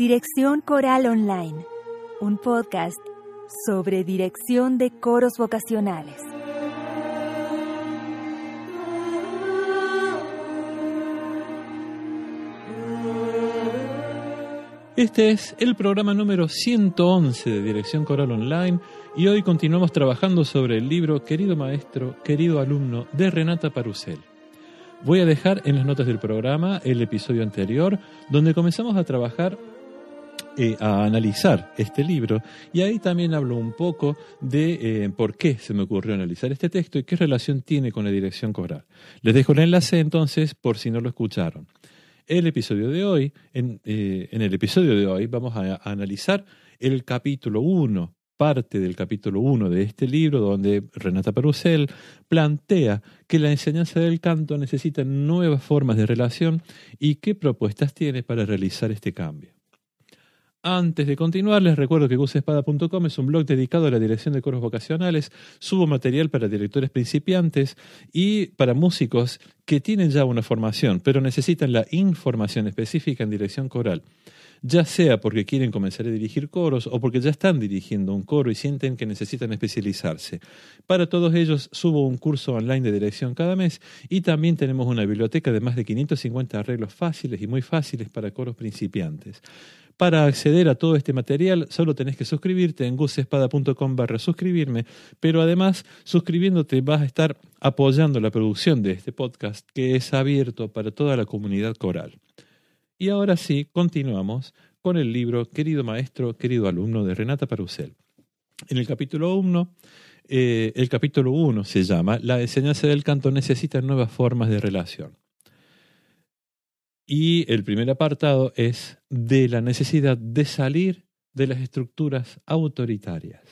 Dirección Coral Online, un podcast sobre dirección de coros vocacionales. Este es el programa número 111 de Dirección Coral Online y hoy continuamos trabajando sobre el libro Querido Maestro, querido alumno de Renata Parusel. Voy a dejar en las notas del programa el episodio anterior donde comenzamos a trabajar eh, a analizar este libro y ahí también hablo un poco de eh, por qué se me ocurrió analizar este texto y qué relación tiene con la dirección coral. Les dejo el enlace entonces por si no lo escucharon. El episodio de hoy, en, eh, en el episodio de hoy vamos a, analizar el capítulo 1 parte del capítulo 1 de este libro, donde Renata Perusel plantea que la enseñanza del canto necesita nuevas formas de relación y qué propuestas tiene para realizar este cambio. Antes de continuar, les recuerdo que gusespada.com es un blog dedicado a la dirección de coros vocacionales. Subo material para directores principiantes y para músicos que tienen ya una formación, pero necesitan la información específica en dirección coral. Ya sea porque quieren comenzar a dirigir coros o porque ya están dirigiendo un coro y sienten que necesitan especializarse. Para todos ellos subo un curso online de dirección cada mes y también tenemos una biblioteca de más de 550 arreglos fáciles y muy fáciles para coros principiantes. Para acceder a todo este material solo tenés que suscribirte en gusespada.com barra suscribirme, pero además suscribiéndote vas a estar apoyando la producción de este podcast que es abierto para toda la comunidad coral. Y ahora sí, continuamos con el libro Querido Maestro, querido alumno de Renata Parusel. En el capítulo 1, eh, el capítulo 1 se llama La enseñanza del canto necesita nuevas formas de relación. Y el primer apartado es de la necesidad de salir de las estructuras autoritarias.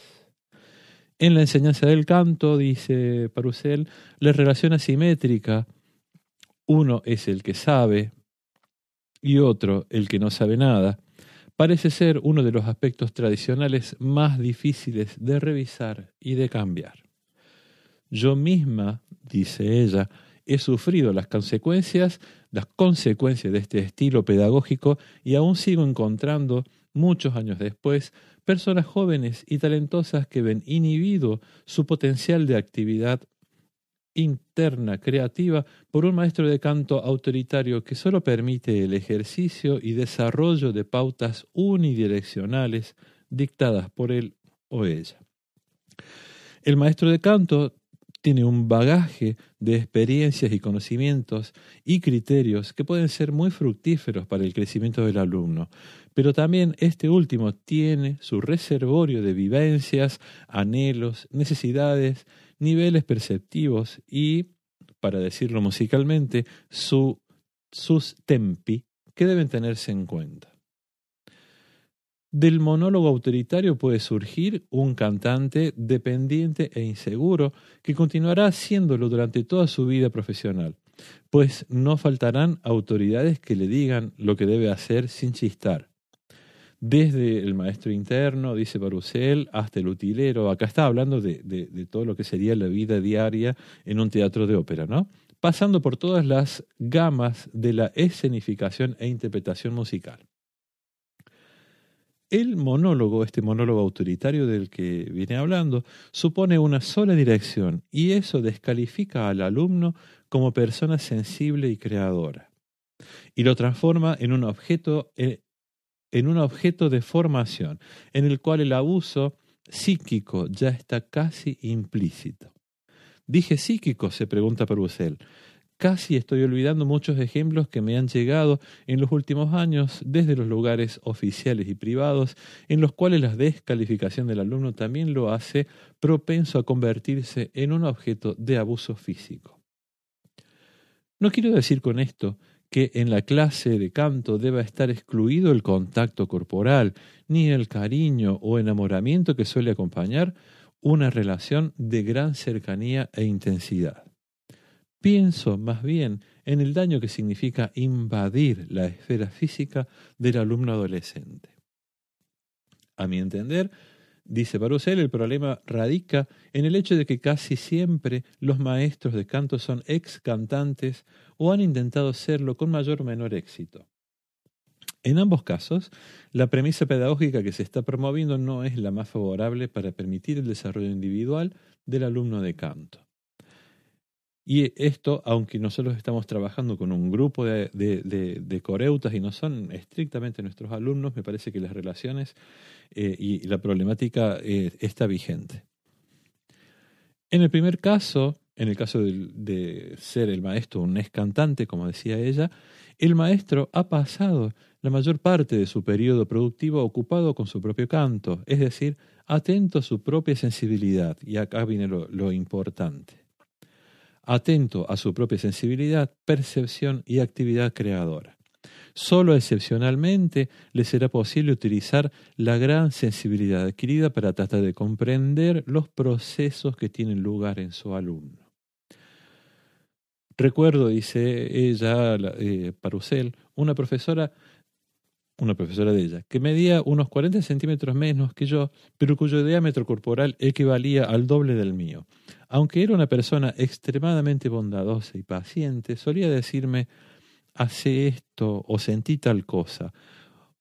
En la enseñanza del canto, dice Parusel, la relación asimétrica, uno es el que sabe y otro el que no sabe nada, parece ser uno de los aspectos tradicionales más difíciles de revisar y de cambiar. Yo misma, dice ella, he sufrido las consecuencias, las consecuencias de este estilo pedagógico y aún sigo encontrando, muchos años después, personas jóvenes y talentosas que ven inhibido su potencial de actividad interna, creativa, por un maestro de canto autoritario que solo permite el ejercicio y desarrollo de pautas unidireccionales dictadas por él o ella. El maestro de canto tiene un bagaje de experiencias y conocimientos y criterios que pueden ser muy fructíferos para el crecimiento del alumno, pero también este último tiene su reservorio de vivencias, anhelos, necesidades, niveles perceptivos y, para decirlo musicalmente, su, sus tempi que deben tenerse en cuenta. Del monólogo autoritario puede surgir un cantante dependiente e inseguro que continuará haciéndolo durante toda su vida profesional, pues no faltarán autoridades que le digan lo que debe hacer sin chistar. Desde el maestro interno, dice Barusel, hasta el utilero, acá está hablando de, de todo lo que sería la vida diaria en un teatro de ópera, ¿no? Pasando por todas las gamas de la escenificación e interpretación musical. El monólogo, este monólogo autoritario del que viene hablando, supone una sola dirección y eso descalifica al alumno como persona sensible y creadora y lo transforma en un objeto eh, en un objeto de formación en el cual el abuso psíquico ya está casi implícito. Dije psíquico, se pregunta Perusel. Casi estoy olvidando muchos ejemplos que me han llegado en los últimos años desde los lugares oficiales y privados, en los cuales la descalificación del alumno también lo hace propenso a convertirse en un objeto de abuso físico. No quiero decir con esto que en la clase de canto deba estar excluido el contacto corporal, ni el cariño o enamoramiento que suele acompañar una relación de gran cercanía e intensidad. Pienso más bien en el daño que significa invadir la esfera física del alumno adolescente. A mi entender, dice Barusel, el problema radica en el hecho de que casi siempre los maestros de canto son ex cantantes o han intentado serlo con mayor o menor éxito. En ambos casos, la premisa pedagógica que se está promoviendo no es la más favorable para permitir el desarrollo individual del alumno de canto. Y esto, aunque nosotros estamos trabajando con un grupo de, coreutas y no son estrictamente nuestros alumnos, me parece que las relaciones eh, y la problemática eh, está vigente. En el primer caso, en el caso de, ser el maestro un ex cantante, como decía ella, el maestro ha pasado la mayor parte de su periodo productivo ocupado con su propio canto, es decir, atento a su propia sensibilidad. Y acá viene lo importante atento a su propia sensibilidad, percepción y actividad creadora. Solo excepcionalmente le será posible utilizar la gran sensibilidad adquirida para tratar de comprender los procesos que tienen lugar en su alumno. Recuerdo, dice ella, eh, Parusel, una profesora una profesora de ella, que medía unos 40 centímetros menos que yo, pero cuyo diámetro corporal equivalía al doble del mío. Aunque era una persona extremadamente bondadosa y paciente, solía decirme, hace esto o sentí tal cosa,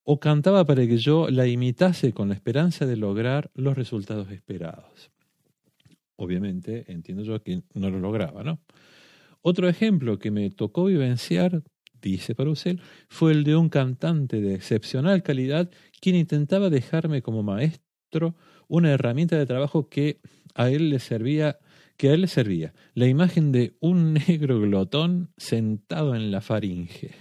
o cantaba para que yo la imitase con la esperanza de lograr los resultados esperados. Obviamente, entiendo yo que no lo lograba, ¿no? Otro ejemplo que me tocó vivenciar dice Parusel, fue el de un cantante de excepcional calidad quien intentaba dejarme como maestro una herramienta de trabajo que a él le servía que a él le servía la imagen de un negro glotón sentado en la faringe.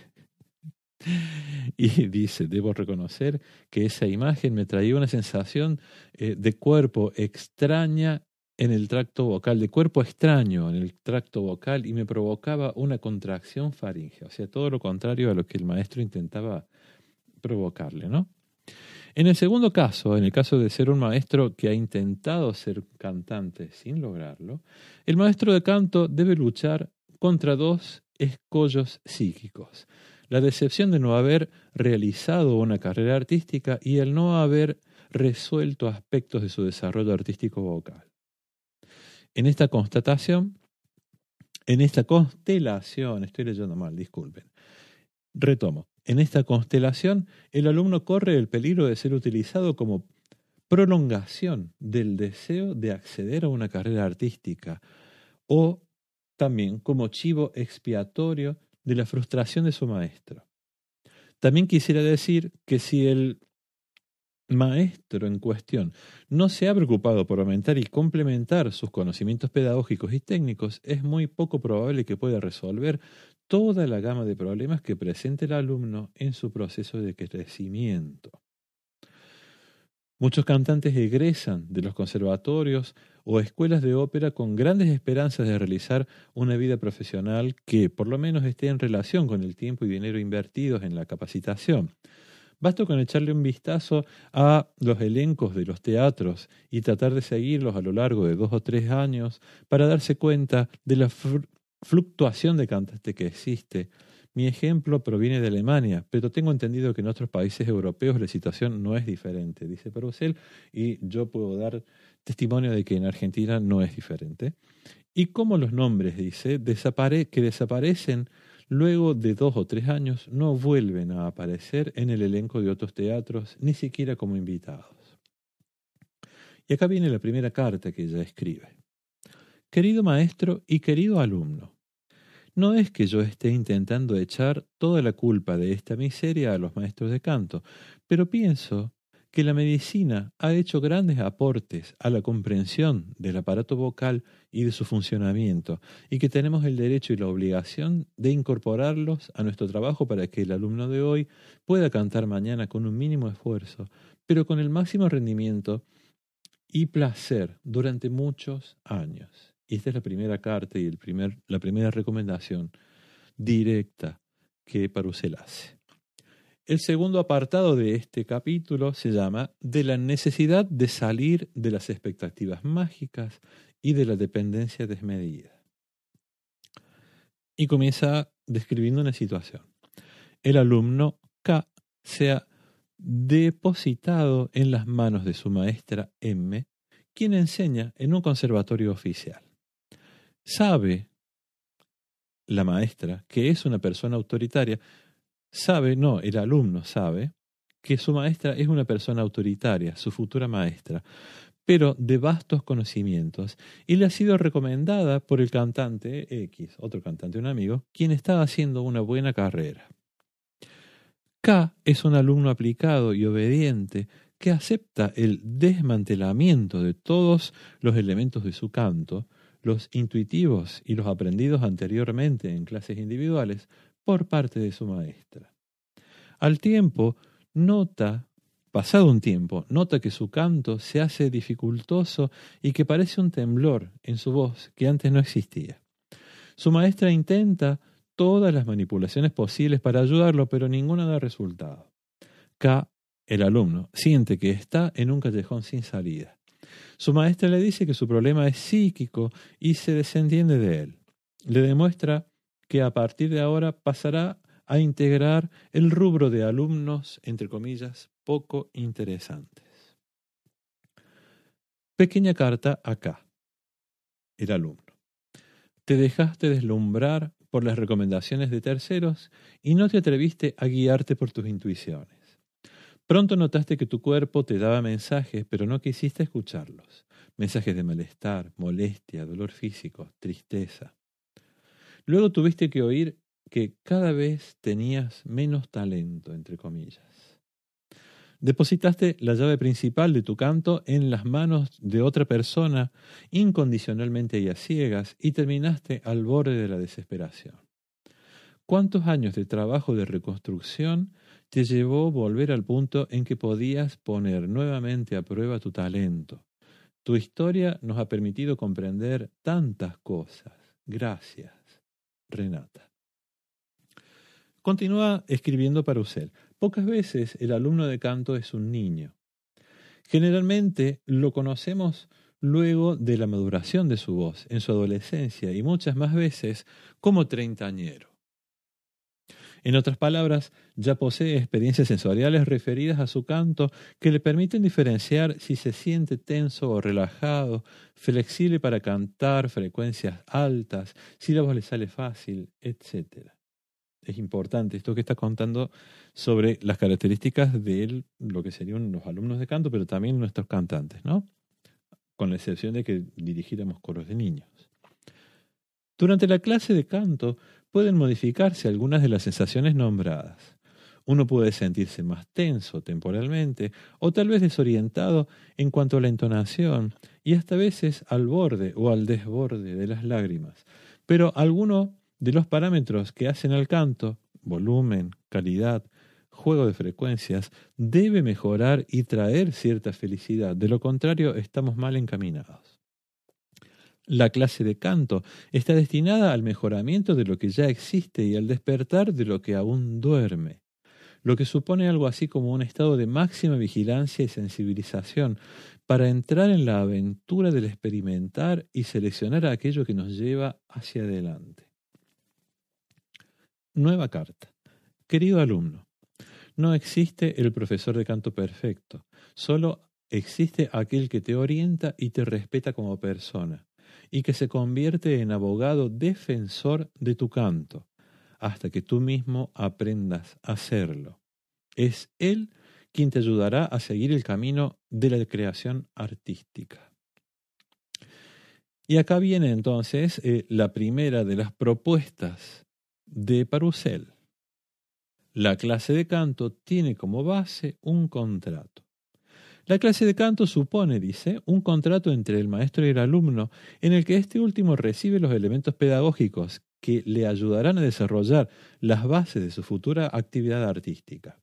Y dice, debo reconocer que esa imagen me traía una sensación eh, de cuerpo extraña en el tracto vocal, de cuerpo extraño en el tracto vocal y me provocaba una contracción faringe, o sea, todo lo contrario a lo que el maestro intentaba provocarle, ¿no? En el segundo caso, en el caso de ser un maestro que ha intentado ser cantante sin lograrlo, el maestro de canto debe luchar contra dos escollos psíquicos. La decepción de no haber realizado una carrera artística y el no haber resuelto aspectos de su desarrollo artístico vocal. En esta constatación, en esta constelación, estoy leyendo mal, disculpen. Retomo. En esta constelación, el alumno corre el peligro de ser utilizado como prolongación del deseo de acceder a una carrera artística o también como chivo expiatorio de la frustración de su maestro. También quisiera decir que si el maestro en cuestión no se ha preocupado por aumentar y complementar sus conocimientos pedagógicos y técnicos, es muy poco probable que pueda resolver toda la gama de problemas que presente el alumno en su proceso de crecimiento. Muchos cantantes egresan de los conservatorios o escuelas de ópera con grandes esperanzas de realizar una vida profesional que por lo menos esté en relación con el tiempo y dinero invertidos en la capacitación. Basta con echarle un vistazo a los elencos de los teatros y tratar de seguirlos a lo largo de dos o tres años para darse cuenta de la fluctuación de cantante que existe. Mi ejemplo proviene de Alemania, pero tengo entendido que en otros países europeos la situación no es diferente, dice Perusel, y yo puedo dar testimonio de que en Argentina no es diferente. Y como los nombres, dice, que desaparecen luego de dos o tres años no vuelven a aparecer en el elenco de otros teatros, ni siquiera como invitados. Y acá viene la primera carta que ella escribe. Querido maestro y querido alumno, no es que yo esté intentando echar toda la culpa de esta miseria a los maestros de canto, pero pienso que la medicina ha hecho grandes aportes a la comprensión del aparato vocal y de su funcionamiento, y que tenemos el derecho y la obligación de incorporarlos a nuestro trabajo para que el alumno de hoy pueda cantar mañana con un mínimo esfuerzo, pero con el máximo rendimiento y placer durante muchos años. Y esta es la primera carta y el primer, la primera recomendación directa que Parusel hace. El segundo apartado de este capítulo se llama De la necesidad de salir de las expectativas mágicas y de la dependencia desmedida. Y comienza describiendo una situación. El alumno K se ha depositado en las manos de su maestra M, quien enseña en un conservatorio oficial. Sabe la maestra que es una persona autoritaria sabe, no, el alumno sabe, que su maestra es una persona autoritaria, su futura maestra, pero de vastos conocimientos, y le ha sido recomendada por el cantante X, otro cantante, un amigo, quien estaba haciendo una buena carrera. K es un alumno aplicado y obediente que acepta el desmantelamiento de todos los elementos de su canto, los intuitivos y los aprendidos anteriormente en clases individuales, por parte de su maestra. Al tiempo, nota, pasado un tiempo, nota que su canto se hace dificultoso y que parece un temblor en su voz que antes no existía. Su maestra intenta todas las manipulaciones posibles para ayudarlo, pero ninguna da resultado. K, el alumno, siente que está en un callejón sin salida. Su maestra le dice que su problema es psíquico y se desentiende de él. Le demuestra que a partir de ahora pasará a integrar el rubro de alumnos, entre comillas, poco interesantes. Pequeña carta acá. El alumno. Te dejaste deslumbrar por las recomendaciones de terceros y no te atreviste a guiarte por tus intuiciones. Pronto notaste que tu cuerpo te daba mensajes, pero no quisiste escucharlos. Mensajes de malestar, molestia, dolor físico, tristeza. Luego tuviste que oír que cada vez tenías menos talento, entre comillas. Depositaste la llave principal de tu canto en las manos de otra persona, incondicionalmente y ciegas, y terminaste al borde de la desesperación. ¿Cuántos años de trabajo de reconstrucción te llevó volver al punto en que podías poner nuevamente a prueba tu talento? Tu historia nos ha permitido comprender tantas cosas. Gracias. Renata. Continúa escribiendo para Usel. Pocas veces el alumno de canto es un niño. Generalmente lo conocemos luego de la maduración de su voz, en su adolescencia y muchas más veces como treintañero. En otras palabras, ya posee experiencias sensoriales referidas a su canto que le permiten diferenciar si se siente tenso o relajado, flexible para cantar frecuencias altas, si la voz le sale fácil, etc. Es importante esto que está contando sobre las características de lo que serían los alumnos de canto, pero también nuestros cantantes, ¿no? Con la excepción de que dirigiéramos coros de niños. Durante la clase de canto, pueden modificarse algunas de las sensaciones nombradas. Uno puede sentirse más tenso temporalmente o tal vez desorientado en cuanto a la entonación y hasta veces al borde o al desborde de las lágrimas. Pero alguno de los parámetros que hacen al canto, volumen, calidad, juego de frecuencias, debe mejorar y traer cierta felicidad. De lo contrario, estamos mal encaminados. La clase de canto está destinada al mejoramiento de lo que ya existe y al despertar de lo que aún duerme, lo que supone algo así como un estado de máxima vigilancia y sensibilización para entrar en la aventura del experimentar y seleccionar aquello que nos lleva hacia adelante. Nueva carta. Querido alumno, no existe el profesor de canto perfecto, solo existe aquel que te orienta y te respeta como persona y que se convierte en abogado defensor de tu canto, hasta que tú mismo aprendas a hacerlo. Es Él quien te ayudará a seguir el camino de la creación artística. Y acá viene entonces eh, la primera de las propuestas de Parusel. La clase de canto tiene como base un contrato. La clase de canto supone, dice, un contrato entre el maestro y el alumno en el que este último recibe los elementos pedagógicos que le ayudarán a desarrollar las bases de su futura actividad artística.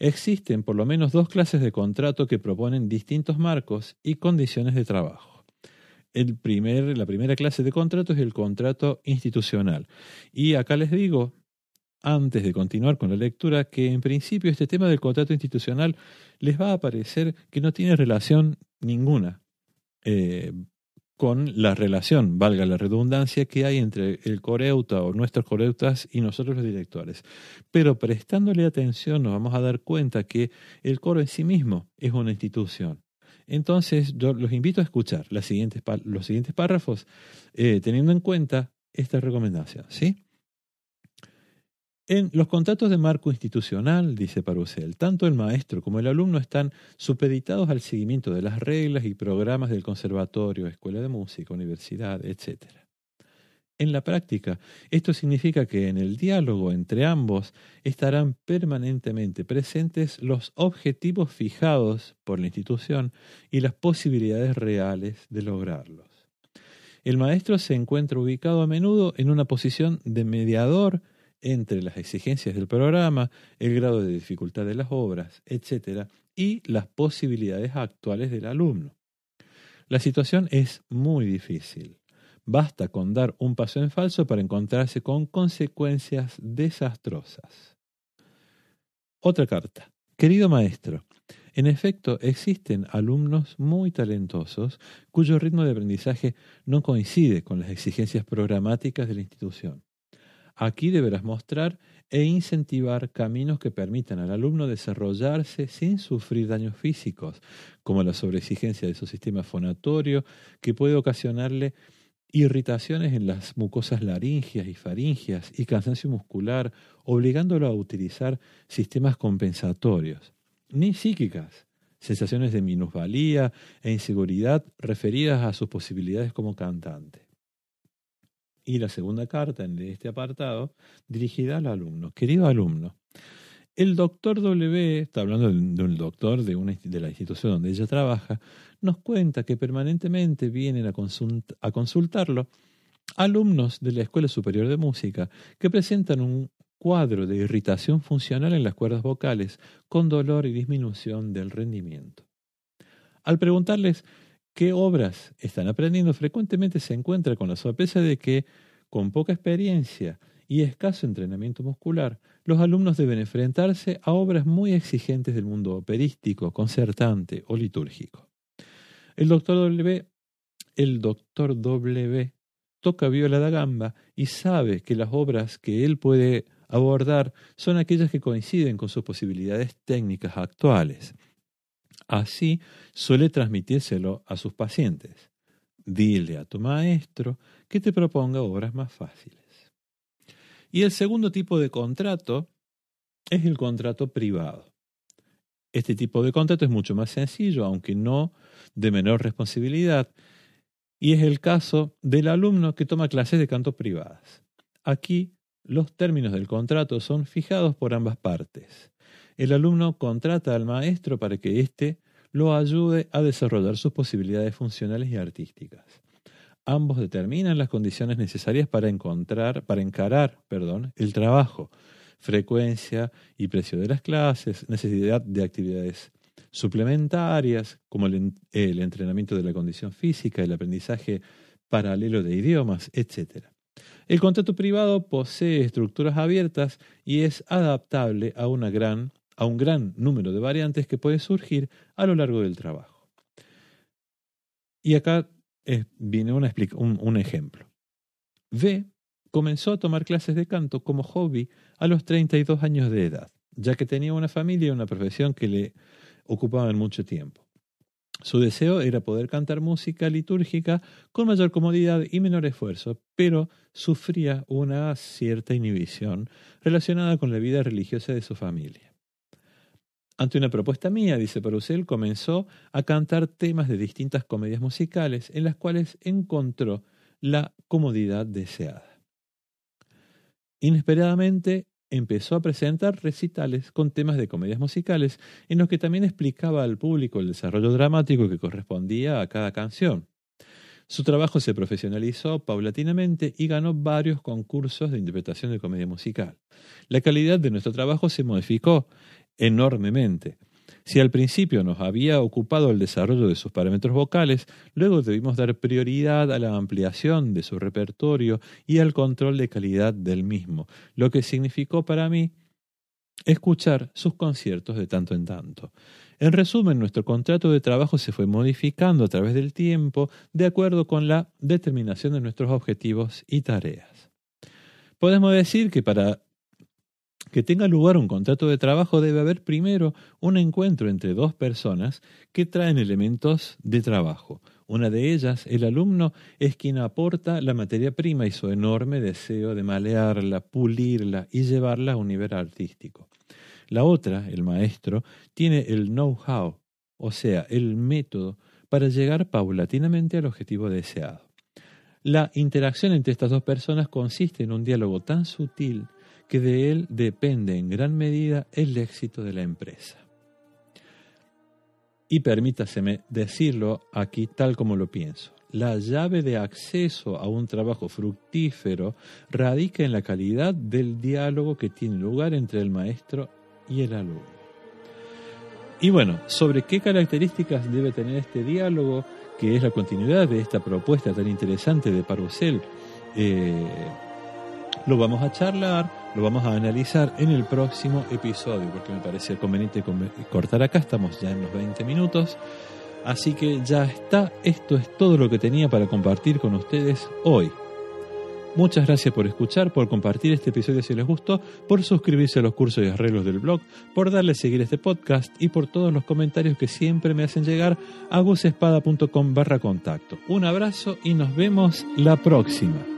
Existen por lo menos dos clases de contrato que proponen distintos marcos y condiciones de trabajo. El primer, la primera clase de contrato es el contrato institucional. Y acá les digo, antes de continuar con la lectura, que en principio este tema del contrato institucional les va a parecer que no tiene relación ninguna eh, con la relación, valga la redundancia, que hay entre el coreuta o nuestros coreutas y nosotros los directores. Pero prestándole atención nos vamos a dar cuenta que el coro en sí mismo es una institución. Entonces, yo los invito a escuchar los siguientes párrafos, eh, teniendo en cuenta esta recomendación. ¿sí? En los contratos de marco institucional, dice Parusel, tanto el maestro como el alumno están supeditados al seguimiento de las reglas y programas del conservatorio, escuela de música, universidad, etc. En la práctica, esto significa que en el diálogo entre ambos estarán permanentemente presentes los objetivos fijados por la institución y las posibilidades reales de lograrlos. El maestro se encuentra ubicado a menudo en una posición de mediador entre las exigencias del programa, el grado de dificultad de las obras, etc., y las posibilidades actuales del alumno. La situación es muy difícil. Basta con dar un paso en falso para encontrarse con consecuencias desastrosas. Otra carta. Querido maestro, en efecto, existen alumnos muy talentosos cuyo ritmo de aprendizaje no coincide con las exigencias programáticas de la institución. Aquí deberás mostrar e incentivar caminos que permitan al alumno desarrollarse sin sufrir daños físicos, como la sobreexigencia de su sistema fonatorio, que puede ocasionarle irritaciones en las mucosas laringias y faringias y cansancio muscular, obligándolo a utilizar sistemas compensatorios, ni psíquicas, sensaciones de minusvalía e inseguridad referidas a sus posibilidades como cantante. Y la segunda carta de este apartado, dirigida al alumno. Querido alumno, el doctor W, está hablando de un doctor de, una, de la institución donde ella trabaja, nos cuenta que permanentemente vienen a, a consultarlo alumnos de la Escuela Superior de Música que presentan un cuadro de irritación funcional en las cuerdas vocales con dolor y disminución del rendimiento. Al preguntarles qué obras están aprendiendo, frecuentemente se encuentra con la sorpresa de que, con poca experiencia y escaso entrenamiento muscular, los alumnos deben enfrentarse a obras muy exigentes del mundo operístico, concertante o litúrgico. El doctor W, el doctor W toca viola da gamba y sabe que las obras que él puede abordar son aquellas que coinciden con sus posibilidades técnicas actuales. Así suele transmitírselo a sus pacientes. Dile a tu maestro que te proponga obras más fáciles. Y el segundo tipo de contrato es el contrato privado. Este tipo de contrato es mucho más sencillo, aunque no de menor responsabilidad, y es el caso del alumno que toma clases de canto privadas. Aquí los términos del contrato son fijados por ambas partes. El alumno contrata al maestro para que éste lo ayude a desarrollar sus posibilidades funcionales y artísticas. Ambos determinan las condiciones necesarias para encontrar, para encarar, perdón, el trabajo, frecuencia y precio de las clases, necesidad de actividades suplementarias, como el, el entrenamiento de la condición física, el aprendizaje paralelo de idiomas, etc. El contrato privado posee estructuras abiertas y es adaptable a, una gran, a un gran número de variantes que pueden surgir a lo largo del trabajo. Y acá viene un, un ejemplo. V comenzó a tomar clases de canto como hobby a los 32 años de edad, ya que tenía una familia y una profesión que le ocupaban mucho tiempo. Su deseo era poder cantar música litúrgica con mayor comodidad y menor esfuerzo, pero sufría una cierta inhibición relacionada con la vida religiosa de su familia. Ante una propuesta mía, dice Parusel, comenzó a cantar temas de distintas comedias musicales en las cuales encontró la comodidad deseada. Inesperadamente empezó a presentar recitales con temas de comedias musicales en los que también explicaba al público el desarrollo dramático que correspondía a cada canción. Su trabajo se profesionalizó paulatinamente y ganó varios concursos de interpretación de comedia musical. La calidad de nuestro trabajo se modificó enormemente. Si al principio nos había ocupado el desarrollo de sus parámetros vocales, luego debimos dar prioridad a la ampliación de su repertorio y al control de calidad del mismo, lo que significó para mí escuchar sus conciertos de tanto en tanto. En resumen, nuestro contrato de trabajo se fue modificando a través del tiempo de acuerdo con la determinación de nuestros objetivos y tareas. Podemos decir que para que tenga lugar un contrato de trabajo debe haber primero un encuentro entre dos personas que traen elementos de trabajo, Una de ellas, el alumno, es quien aporta la materia prima y su enorme deseo de malearla, pulirla y llevarla a un nivel artístico. La otra, el maestro, tiene el know-how, o sea, el método para llegar paulatinamente al objetivo deseado. La interacción entre estas dos personas consiste en un diálogo tan sutil que de él depende en gran medida el éxito de la empresa. Y permítaseme decirlo aquí tal como lo pienso. La llave de acceso a un trabajo fructífero radica en la calidad del diálogo que tiene lugar entre el maestro y el alumno. Y bueno, sobre qué características debe tener este diálogo, que es la continuidad de esta propuesta tan interesante de Parusel, eh, lo vamos a charlar, lo vamos a analizar en el próximo episodio, porque me parece conveniente cortar acá, estamos ya en los 20 minutos. Así que ya está, esto es todo lo que tenía para compartir con ustedes hoy. Muchas gracias por escuchar, por compartir este episodio si les gustó, por suscribirse a los cursos y arreglos del blog, por darle a seguir este podcast y por todos los comentarios que siempre me hacen llegar a gusespada.com barra contacto. Un abrazo y nos vemos la próxima.